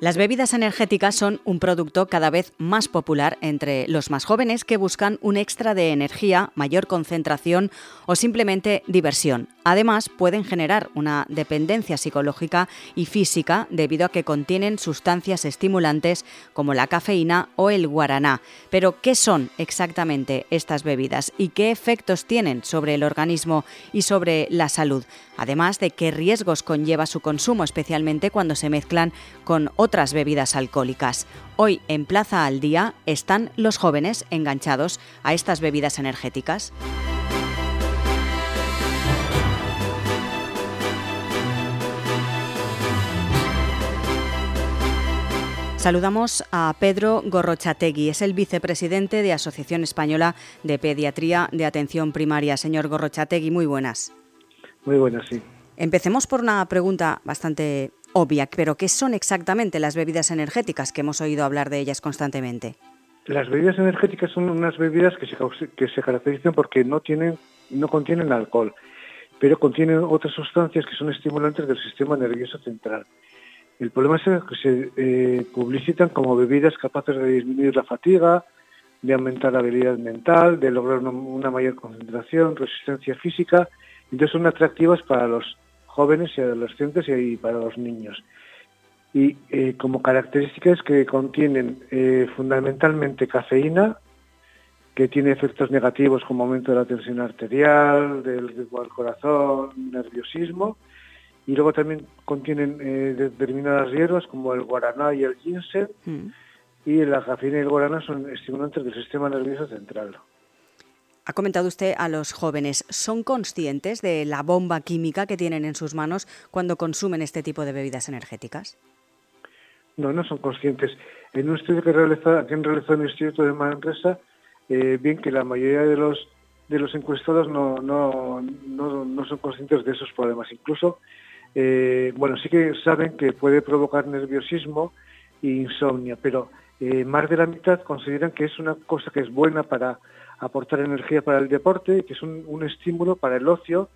Las bebidas energéticas son un producto cada vez más popular entre los más jóvenes que buscan un extra de energía, mayor concentración o simplemente diversión. Además, pueden generar una dependencia psicológica y física debido a que contienen sustancias estimulantes como la cafeína o el guaraná. Pero, ¿qué son exactamente estas bebidas y qué efectos tienen sobre el organismo y sobre la salud? Además de qué riesgos conlleva su consumo, especialmente cuando se mezclan con otras bebidas alcohólicas. Hoy en Plaza al Día están los jóvenes enganchados a estas bebidas energéticas. Saludamos a Pedro Gorrochategui, es el vicepresidente de Asociación Española de Pediatría de Atención Primaria. Señor Gorrochategui, muy buenas. Muy buenas, sí. Empecemos por una pregunta bastante obvia, pero ¿qué son exactamente las bebidas energéticas que hemos oído hablar de ellas constantemente? Las bebidas energéticas son unas bebidas que se, que se caracterizan porque no, tienen, no contienen alcohol, pero contienen otras sustancias que son estimulantes del sistema nervioso central. El problema es que se eh, publicitan como bebidas capaces de disminuir la fatiga, de aumentar la habilidad mental, de lograr una, mayor concentración, resistencia física. Entonces son atractivas para los jóvenes y adolescentes y para los niños. Y eh, como características que contienen eh, fundamentalmente cafeína, que tiene efectos negativos como aumento de la tensión arterial, del ritmo del corazón, nerviosismo, y luego también contienen eh, determinadas hierbas como el guaraná y el ginseng mm. y la cafeína y el guaraná son estimulantes del sistema nervioso central. Ha comentado usted a los jóvenes, ¿son conscientes de la bomba química que tienen en sus manos cuando consumen este tipo de bebidas energéticas? No, no son conscientes. En un estudio que, han realizado el Instituto de Manresa, eh, bien que la mayoría de los de los encuestados no, son conscientes de esos problemas. Incluso eh, bueno, sí que saben que puede provocar nerviosismo e insomnio, pero eh, más de la mitad consideran que es una cosa que es buena para aportar energía para el deporte y que es un, estímulo para el ocio,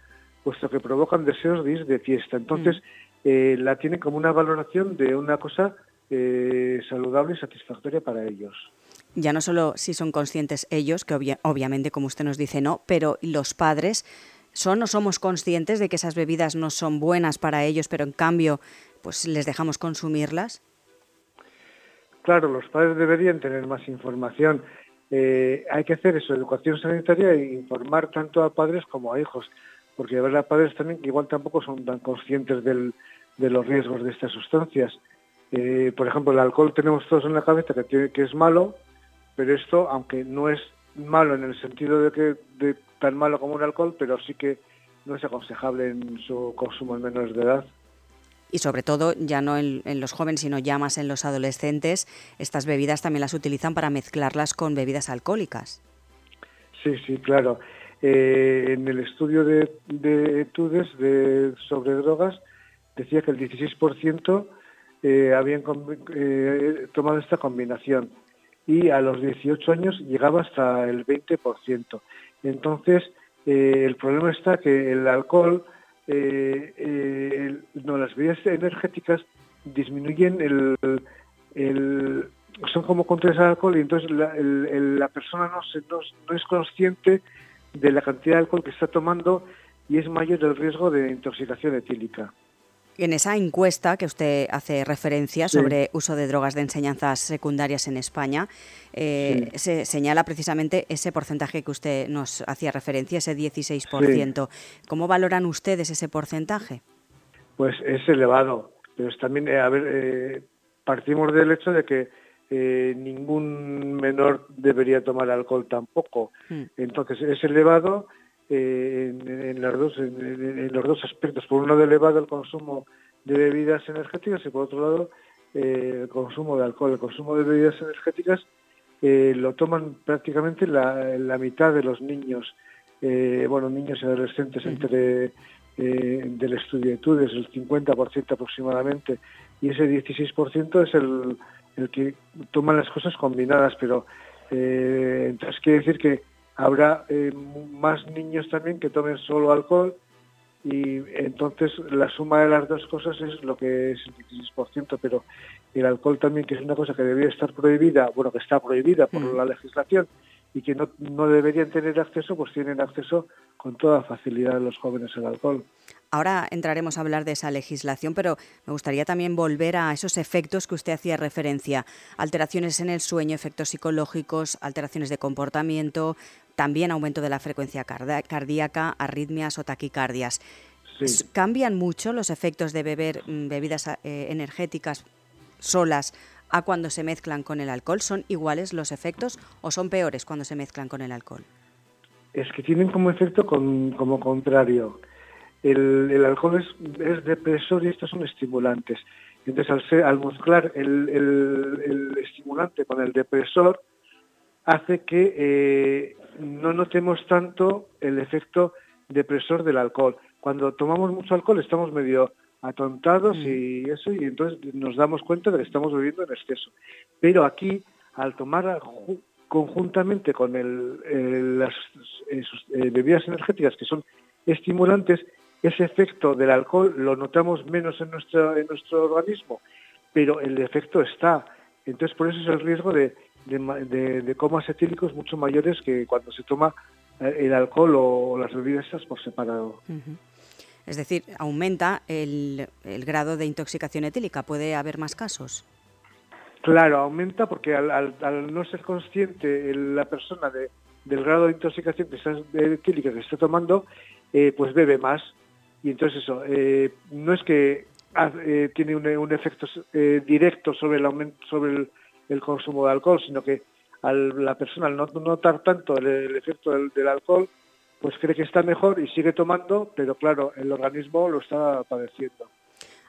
puesto que provocan deseos de ir de fiesta. Entonces, mm. eh, la tienen como una valoración de una cosa saludable y satisfactoria para ellos. Ya no solo si son conscientes ellos, que obviamente, como usted nos dice, no, pero los padres ¿Son o somos conscientes de que esas bebidas no son buenas para ellos, pero en cambio pues les dejamos consumirlas? Claro, los padres deberían tener más información. Eh, hay que hacer eso, educación sanitaria e informar tanto a padres como a hijos, porque habrá padres también que igual tampoco son tan conscientes de los riesgos de estas sustancias. Eh, por ejemplo, el alcohol tenemos todos en la cabeza que, que es malo, pero esto, aunque no es malo en el sentido de que tan malo como un alcohol, pero sí que no es aconsejable en su consumo en menores de edad. Y sobre todo, ya no en, los jóvenes, sino ya más en los adolescentes, estas bebidas también las utilizan para mezclarlas con bebidas alcohólicas. Sí, sí, claro. Eh, en el estudio de, de etudes de, sobre drogas decía que el 16% eh, habían eh, tomado esta combinación y a los 18 años llegaba hasta el 20%. Entonces, eh, el problema está que el alcohol, eh, eh, no, las bebidas energéticas disminuyen el, son como contrarias al alcohol y entonces la, persona no, se, no, es consciente de la cantidad de alcohol que está tomando y es mayor el riesgo de intoxicación etílica. En esa encuesta que usted hace referencia sobre uso de drogas de enseñanzas secundarias en España, eh, se señala precisamente ese porcentaje que usted nos hacía referencia, ese 16%. ¿Cómo valoran ustedes ese porcentaje? Pues es elevado, pero también, eh, a ver, eh, partimos del hecho de que ningún menor debería tomar alcohol tampoco. Hmm. Entonces es elevado eh, en, los dos, en, los dos aspectos. Por un lado, elevado el consumo de bebidas energéticas y por otro lado, eh, el consumo de alcohol. El consumo de bebidas energéticas eh, lo toman prácticamente la, la, mitad de los niños, bueno, niños y adolescentes entre del estudio de estudios, el 50% aproximadamente, y ese 16% es el, el que toman las cosas combinadas, pero entonces quiere decir que habrá eh, más niños también que tomen solo alcohol y entonces la suma de las dos cosas es lo que es el 16%, pero el alcohol también, que es una cosa que debería estar prohibida, bueno, que está prohibida por mm. la legislación y que no, no deberían tener acceso, pues tienen acceso con toda facilidad los jóvenes al alcohol. Ahora entraremos a hablar de esa legislación, pero me gustaría también volver a esos efectos que usted hacía referencia. Alteraciones en el sueño, efectos psicológicos, alteraciones de comportamiento, también aumento de la frecuencia cardíaca, arritmias o taquicardias. ¿Cambian mucho los efectos de beber mm, bebidas eh, energéticas solas a cuando se mezclan con el alcohol? ¿Son iguales los efectos o son peores cuando se mezclan con el alcohol? Es que tienen como efecto como contrario el, alcohol es, depresor y estos son estimulantes. Entonces, al, al mezclar el, estimulante con el depresor, hace que eh, no notemos tanto el efecto depresor del alcohol. Cuando tomamos mucho alcohol estamos medio atontados y mm. eso, y entonces nos damos cuenta de que estamos bebiendo en exceso. Pero aquí, al tomar conjuntamente con el, las eh, bebidas energéticas que son estimulantes, ese efecto del alcohol lo notamos menos en nuestro, en nuestro organismo, pero el efecto está. Entonces, por eso es el riesgo de, de, comas etílicos mucho mayores que cuando se toma eh, el alcohol o, las bebidas por separado. Es decir, aumenta el, el, grado de intoxicación etílica. ¿Puede haber más casos? Claro, aumenta porque al, no ser consciente la persona de, del grado de intoxicación etílica que está tomando, eh, pues bebe más y entonces eso, eh, no es que eh, tiene un, efecto eh, directo sobre el aumento, sobre el, consumo de alcohol, sino que al, la persona al no notar tanto el, efecto del, alcohol, pues cree que está mejor y sigue tomando, pero claro, el organismo lo está padeciendo.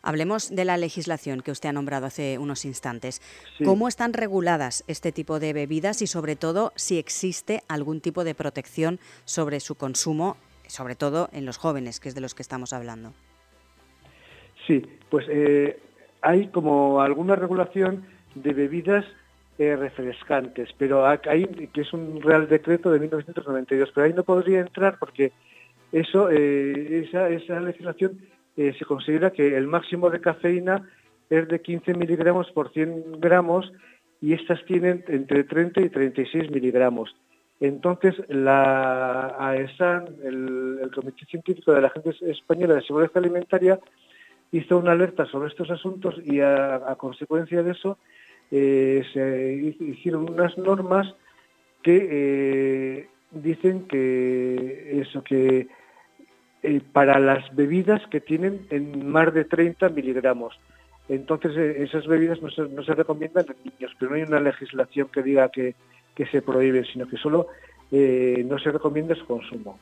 Hablemos de la legislación que usted ha nombrado hace unos instantes. ¿Cómo están reguladas este tipo de bebidas y sobre todo si existe algún tipo de protección sobre su consumo sobre todo en los jóvenes, que es de los que estamos hablando. Sí, pues eh, hay como alguna regulación de bebidas eh, refrescantes, pero hay que es un Real Decreto de 1992, pero ahí no podría entrar porque eso, eh, esa, esa legislación se considera que el máximo de cafeína es de 15 miligramos por 100 gramos y estas tienen entre 30 y 36 miligramos. Entonces, la AESAN, el, Comité Científico de la Agencia Española de Seguridad Alimentaria, hizo una alerta sobre estos asuntos y a, consecuencia de eso eh, se hicieron unas normas que eh, dicen que eso que eh, para las bebidas que tienen en más de 30 miligramos. Entonces esas bebidas no se, no se recomiendan en niños, pero no hay una legislación que diga que, que se prohíben, sino que solo eh, no se recomienda su consumo,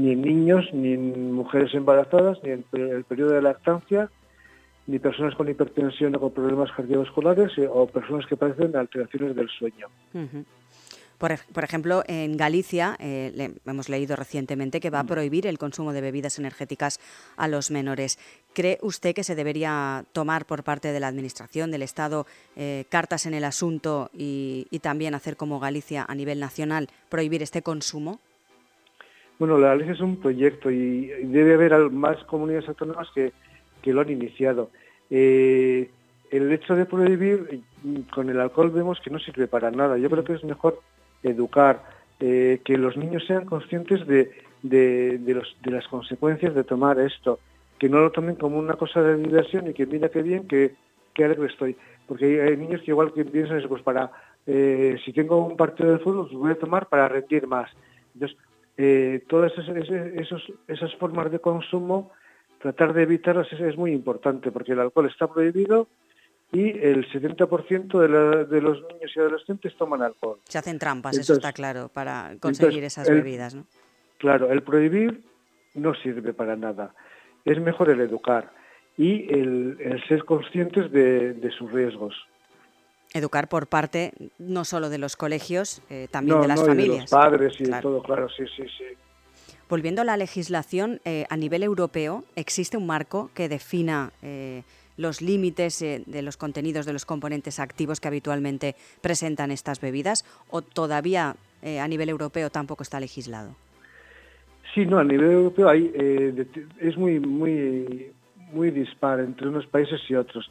ni en niños, ni en mujeres embarazadas, ni en el periodo de lactancia, ni personas con hipertensión o con problemas cardiovasculares eh, o personas que padecen alteraciones del sueño. Por, ejemplo, en Galicia eh, hemos leído recientemente que va a prohibir el consumo de bebidas energéticas a los menores. ¿Cree usted que se debería tomar por parte de la Administración, del Estado, eh, cartas en el asunto y, también hacer como Galicia a nivel nacional, prohibir este consumo? Bueno, la Galicia es un proyecto y debe haber más comunidades autónomas que, lo han iniciado. Eh, el hecho de prohibir con el alcohol vemos que no sirve para nada. Yo creo que es mejor educar, eh, que los niños sean conscientes de, de, las consecuencias de tomar esto, que no lo tomen como una cosa de diversión y que mira qué bien, que, que alegre estoy. Porque hay, niños que igual que piensan pues para, eh, si tengo un partido de fútbol, pues voy a tomar para rendir más. Entonces, eh, todas esos, esas formas de consumo, tratar de evitarlas es muy importante, porque el alcohol está prohibido, y el 70% de, de, los niños y adolescentes toman alcohol. Se hacen trampas, eso está claro, para conseguir esas bebidas, ¿no? Claro, el prohibir no sirve para nada. Es mejor el educar y el, ser conscientes de, sus riesgos. Educar por parte no solo de los colegios, eh, también de las familias. de los padres y de todo, claro, sí, sí, sí. Volviendo a la legislación, eh, a nivel europeo, ¿existe un marco que defina eh, los límites eh, de los contenidos de los componentes activos que habitualmente presentan estas bebidas o todavía a nivel europeo tampoco está legislado? Sí, no, a nivel europeo hay, es muy, muy, muy dispar entre unos países y otros.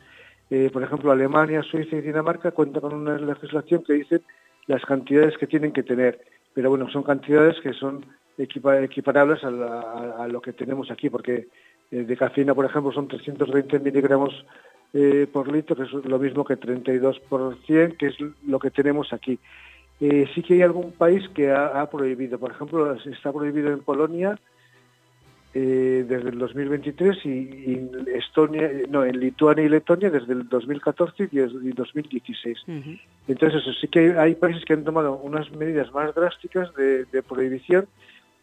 Eh, por ejemplo, Alemania, Suiza y Dinamarca cuentan con una legislación que dice las cantidades que tienen que tener, pero bueno, son cantidades que son equiparables a, lo que tenemos aquí, porque eh, de cafeína, por ejemplo, son 320 miligramos eh, por litro, que es lo mismo que 32 por 100, que es lo que tenemos aquí. Sí que hay algún país que ha, prohibido, por ejemplo, está prohibido en Polonia eh, desde el 2023 y, en Estonia, no, en Lituania y Letonia desde el 2014 y, 2016. Entonces, eso, sí que hay, países que han tomado unas medidas más drásticas de, prohibición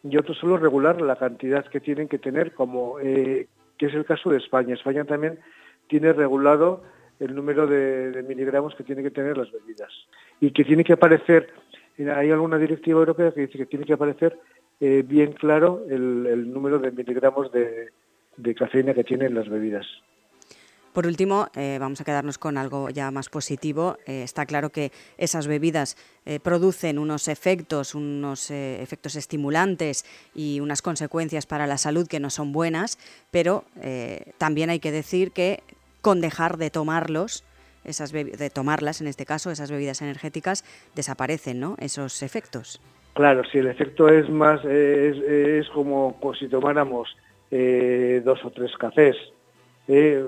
y otros solo regular la cantidad que tienen que tener, como que es el caso de España. España también tiene regulado el número de, miligramos que tienen que tener las bebidas y que tiene que aparecer, hay alguna directiva europea que dice que tiene que aparecer eh, bien claro el, número de miligramos de, cafeína que tienen las bebidas. Por último, eh, vamos a quedarnos con algo ya más positivo. Eh, está claro que esas bebidas producen unos efectos, unos efectos estimulantes y unas consecuencias para la salud que no son buenas, pero también hay que decir que con dejar de tomarlos, esas de tomarlas en este caso, esas bebidas energéticas, desaparecen, ¿no? Esos efectos. Claro, si el efecto es más, es, como, si tomáramos eh, dos o tres cafés. Eh,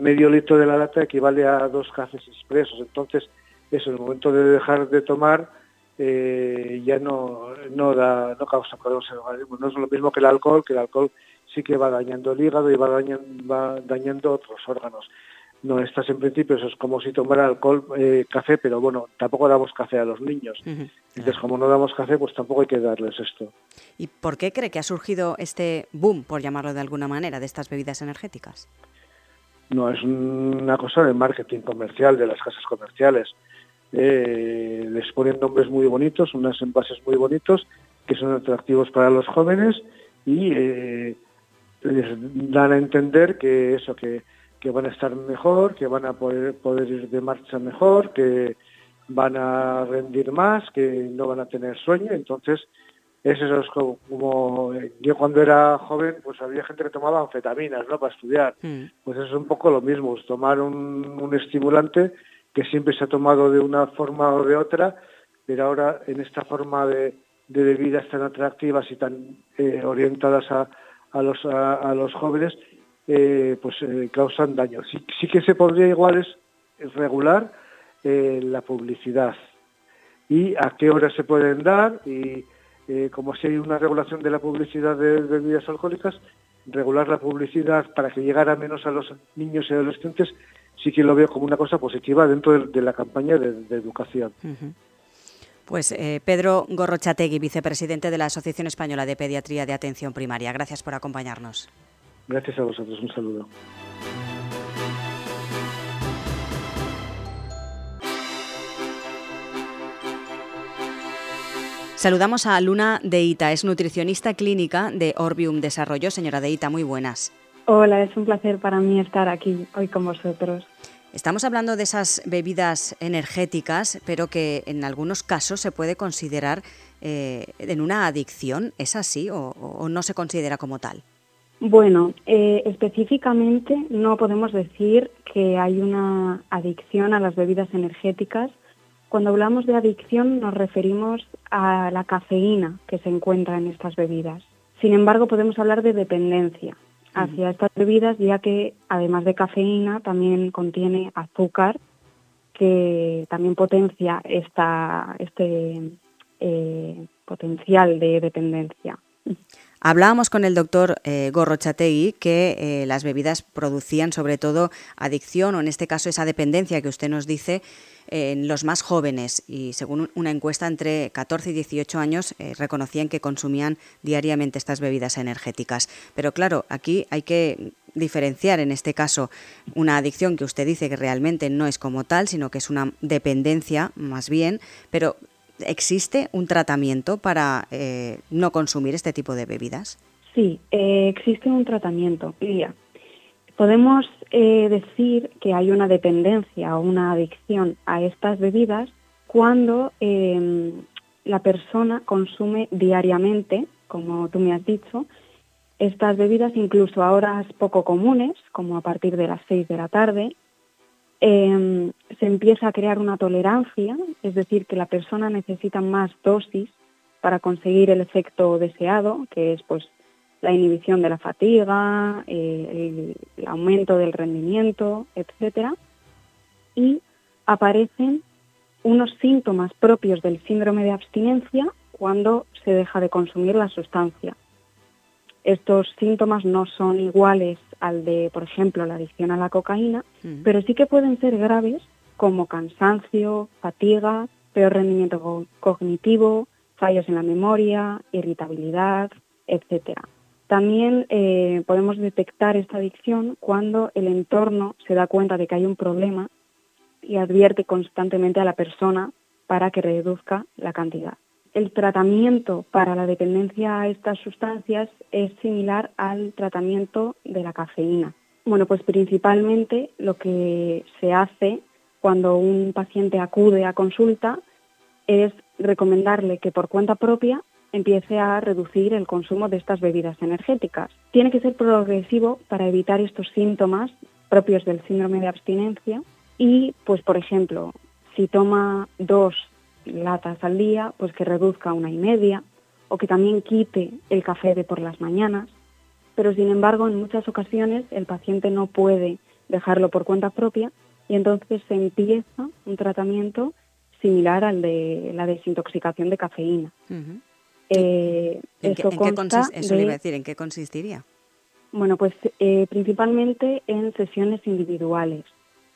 medio litro de la lata equivale a dos cafés expresos. Entonces, eso, en el momento de dejar de tomar, eh, ya no, no, da, no causa problemas en el organismo. No es lo mismo que el alcohol, que el alcohol sí que va dañando el hígado y va dañando, va dañando otros órganos. No, estás en principio, eso es como si tomara alcohol, eh, café, pero bueno, tampoco damos café a los niños. Entonces, como no damos café, pues tampoco hay que darles esto. ¿Y por qué cree que ha surgido este boom, por llamarlo de alguna manera, de estas bebidas energéticas? No, es una cosa de marketing comercial, de las casas comerciales. Eh, les ponen nombres muy bonitos, unos envases muy bonitos, que son atractivos para los jóvenes y eh, les dan a entender que eso, que, van a estar mejor, que van a poder, poder ir de marcha mejor, que van a rendir más, que no van a tener sueño. Entonces, eso es como, yo cuando era joven, pues había gente que tomaba anfetaminas, ¿no? Para estudiar. Mm. Pues eso es un poco lo mismo, es tomar un, estimulante que siempre se ha tomado de una forma o de otra, pero ahora en esta forma de, de bebidas tan atractivas y tan eh, orientadas a, a los, a, los jóvenes, eh, pues eh, causan daño. Sí, sí, que se podría igual es regular eh, la publicidad y a qué horas se pueden dar y como si hay una regulación de la publicidad de, bebidas alcohólicas, regular la publicidad para que llegara menos a los niños y adolescentes, sí que lo veo como una cosa positiva dentro de, la campaña de, educación. Pues eh, Pedro Gorrochategui, vicepresidente de la Asociación Española de Pediatría de Atención Primaria. Gracias por acompañarnos. Gracias a vosotros. Un saludo. Saludamos a Luna Deita, es nutricionista clínica de Orbium Desarrollo. Señora Deita, muy buenas. Hola, es un placer para mí estar aquí hoy con vosotros. Estamos hablando de esas bebidas energéticas, pero que en algunos casos se puede considerar eh, en una adicción. ¿Es así o, no se considera como tal? Bueno, eh, específicamente no podemos decir que hay una adicción a las bebidas energéticas. Cuando hablamos de adicción nos referimos a la cafeína que se encuentra en estas bebidas. Sin embargo, podemos hablar de dependencia hacia estas bebidas, ya que además de cafeína también contiene azúcar, que también potencia esta, este eh, potencial de dependencia. Hablábamos con el doctor eh, Gorrochategui que eh, las bebidas producían sobre todo adicción o en este caso esa dependencia que usted nos dice en los más jóvenes y según una encuesta entre 14 y 18 años eh, reconocían que consumían diariamente estas bebidas energéticas. Pero claro, aquí hay que diferenciar en este caso una adicción que usted dice que realmente no es como tal, sino que es una dependencia más bien, pero ¿existe un tratamiento para eh, no consumir este tipo de bebidas? Sí, eh, existe un tratamiento, Lidia. Podemos eh, decir que hay una dependencia o una adicción a estas bebidas cuando em, la persona consume diariamente como tú me has dicho, estas bebidas, incluso a horas poco comunes, como a partir de las 6 de la tarde, em, se empieza a crear una tolerancia, es decir, que la persona necesita más dosis para conseguir el efecto deseado, que es pues la inhibición de la fatiga, eh, el, aumento del rendimiento, etcétera, y aparecen unos síntomas propios del síndrome de abstinencia cuando se deja de consumir la sustancia. Estos síntomas no son iguales al de, por ejemplo, la adicción a la cocaína, pero sí que pueden ser graves como cansancio, fatiga, peor rendimiento cognitivo, fallos en la memoria, irritabilidad, etcétera. También eh, podemos detectar esta adicción cuando el entorno se da cuenta de que hay un problema y advierte constantemente a la persona para que reduzca la cantidad. El tratamiento para la dependencia a estas sustancias es similar al tratamiento de la cafeína. Bueno, pues principalmente lo que se hace cuando un paciente acude a consulta es recomendarle que por cuenta propia empiece a reducir el consumo de estas bebidas energéticas. Tiene que ser progresivo para evitar estos síntomas propios del síndrome de abstinencia y, pues, por ejemplo, si toma dos latas al día, pues que reduzca una y media o que también quite el café de por las mañanas. Pero, sin embargo, en muchas ocasiones el paciente no puede dejarlo por cuenta propia y entonces se empieza un tratamiento similar al de la desintoxicación de cafeína. Eh, ¿En, eso, le iba a decir, ¿en qué consistiría? Bueno, pues eh, principalmente en sesiones individuales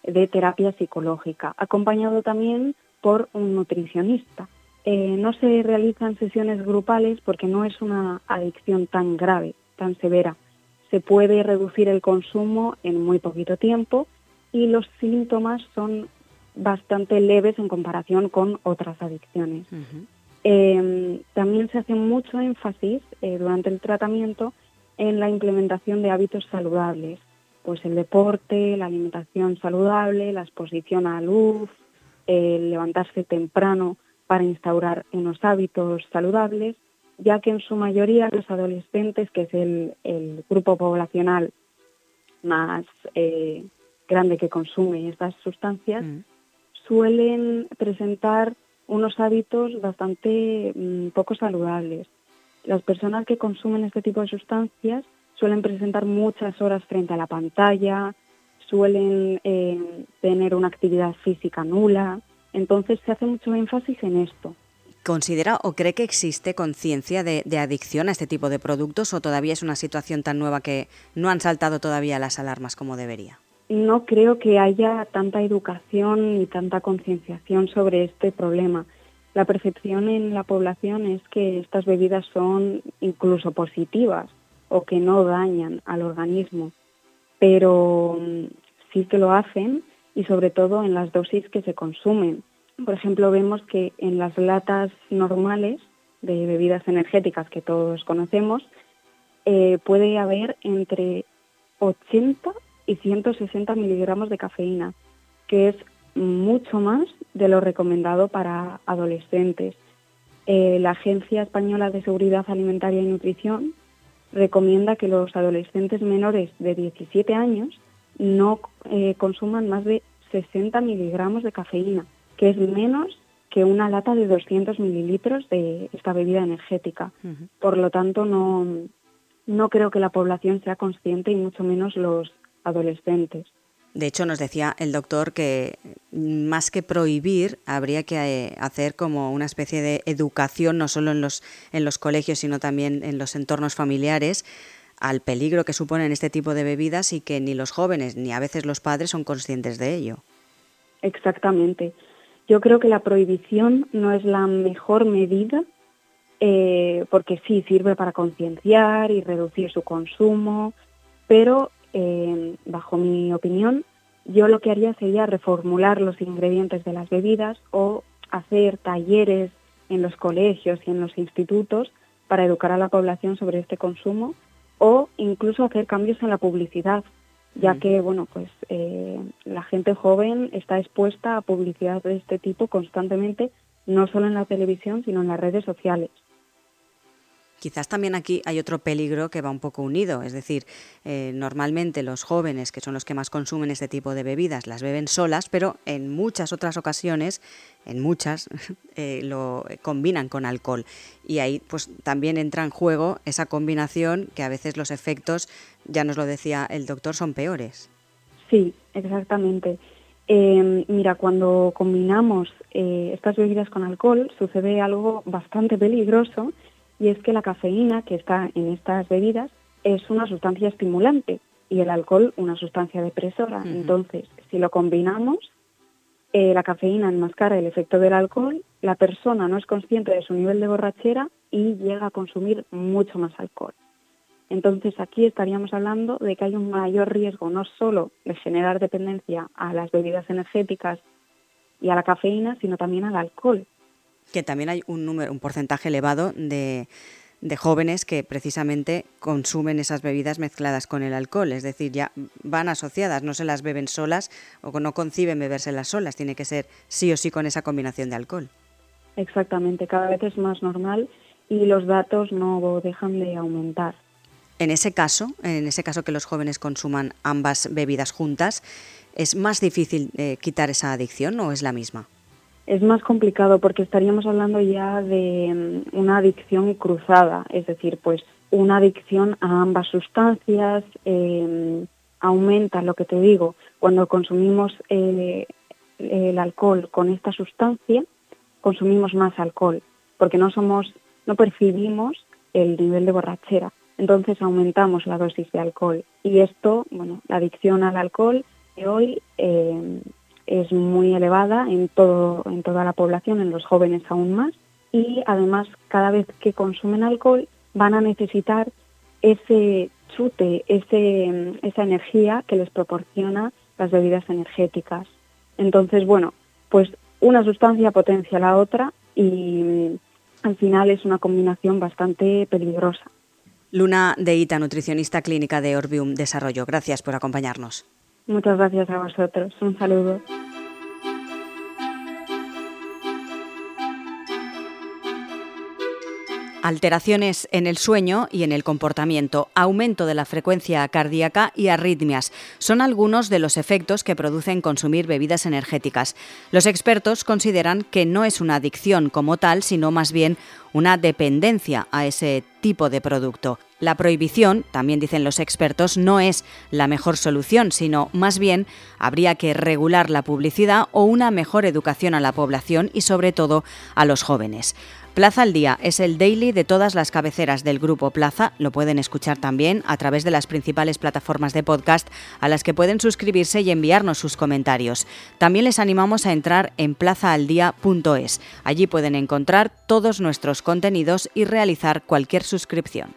de terapia psicológica, acompañado también por un nutricionista. Eh, no se realizan sesiones grupales porque no es una adicción tan grave, tan severa. Se puede reducir el consumo en muy poquito tiempo y los síntomas son bastante leves en comparación con otras adicciones. Em, también se hace mucho énfasis eh, durante el tratamiento en la implementación de hábitos saludables, pues el deporte, la alimentación saludable, la exposición a luz, el levantarse temprano para instaurar unos hábitos saludables, ya que en su mayoría los adolescentes, que es el, grupo poblacional más eh, grande que consume estas sustancias, mm. suelen presentar unos hábitos bastante mm, poco saludables. Las personas que consumen este tipo de sustancias suelen presentar muchas horas frente a la pantalla, suelen eh, tener una actividad física nula, entonces se hace mucho énfasis en esto. ¿Considera o cree que existe conciencia de, de, adicción a este tipo de productos o todavía es una situación tan nueva que no han saltado todavía las alarmas como debería? no creo que haya tanta educación ni tanta concienciación sobre este problema. La percepción en la población es que estas bebidas son incluso positivas o que no dañan al organismo, pero mm, sí que lo hacen y sobre todo en las dosis que se consumen. Por ejemplo, vemos que en las latas normales de bebidas energéticas que todos conocemos, eh, puede haber entre 80 y 160 miligramos de cafeína, que es mucho más de lo recomendado para adolescentes. Eh, la Agencia Española de Seguridad Alimentaria y Nutrición recomienda que los adolescentes menores de 17 años no eh, consuman más de 60 miligramos de cafeína, que es menos que una lata de 200 mililitros de esta bebida energética. Por lo tanto, no, no creo que la población sea consciente y mucho menos los adolescentes. De hecho, nos decía el doctor que más que prohibir, habría que eh, hacer como una especie de educación, no solo en los, en los colegios, sino también en los entornos familiares, al peligro que suponen este tipo de bebidas y que ni los jóvenes ni a veces los padres son conscientes de ello. Exactamente. Yo creo que la prohibición no es la mejor medida eh, porque sí sirve para concienciar y reducir su consumo, pero eh, bajo mi opinión, yo lo que haría sería reformular los ingredientes de las bebidas o hacer talleres en los colegios y en los institutos para educar a la población sobre este consumo o incluso hacer cambios en la publicidad, ya que bueno pues eh, la gente joven está expuesta a publicidad de este tipo constantemente, no solo en la televisión sino en las redes sociales. Quizás también aquí hay otro peligro que va un poco unido, es decir, eh, normalmente los jóvenes, que son los que más consumen este tipo de bebidas, las beben solas, pero en muchas otras ocasiones, en muchas, eh, lo combinan con alcohol. Y ahí pues también entra en juego esa combinación que a veces los efectos, ya nos lo decía el doctor, son peores. Sí, exactamente. Em, mira, cuando combinamos eh, estas bebidas con alcohol sucede algo bastante peligroso y es que la cafeína que está en estas bebidas es una sustancia estimulante y el alcohol una sustancia depresora. Entonces, si lo combinamos, eh, la cafeína enmascara el efecto del alcohol, la persona no es consciente de su nivel de borrachera y llega a consumir mucho más alcohol. Entonces aquí estaríamos hablando de que hay un mayor riesgo no solo de generar dependencia a las bebidas energéticas y a la cafeína, sino también al alcohol, que también hay un número, un porcentaje elevado de, jóvenes que precisamente consumen esas bebidas mezcladas con el alcohol, es decir, ya van asociadas, no se las beben solas o no conciben bebérselas solas, tiene que ser sí o sí con esa combinación de alcohol. Exactamente, cada vez es más normal y los datos no dejan de aumentar. En ese caso, en ese caso que los jóvenes consuman ambas bebidas juntas, ¿es más difícil eh, quitar esa adicción o es la misma? Es más complicado porque estaríamos hablando ya de mm, una adicción cruzada, es decir, pues una adicción a ambas sustancias em, aumenta, lo que te digo, cuando consumimos eh, el alcohol con esta sustancia, consumimos más alcohol, porque no somos, no percibimos el nivel de borrachera, entonces aumentamos la dosis de alcohol. Y esto, bueno, la adicción al alcohol de hoy em, es muy elevada en, todo, en toda la población, en los jóvenes aún más, y además cada vez que consumen alcohol van a necesitar ese chute, ese, esa energía que les proporciona las bebidas energéticas. Entonces, bueno, pues una sustancia potencia la otra y al final es una combinación bastante peligrosa. Luna Deita, nutricionista clínica de Orbium Desarrollo. Gracias por acompañarnos. Muchas gracias a vosotros. Un saludo. Alteraciones en el sueño y en el comportamiento, aumento de la frecuencia cardíaca y arritmias. Son algunos de los efectos que producen consumir bebidas energéticas. Los expertos consideran que no es una adicción como tal, sino más bien una dependencia a ese tipo de producto. La prohibición, también dicen los expertos, no es la mejor solución, sino más bien habría que regular la publicidad o una mejor educación a la población y sobre todo a los jóvenes. Plaza al Día es el daily de todas las cabeceras del grupo Plaza. Lo pueden escuchar también a través de las principales plataformas de podcast a las que pueden suscribirse y enviarnos sus comentarios. También les animamos a entrar en plazaaldía.es. Allí pueden encontrar todos nuestros contenidos y realizar cualquier suscripción.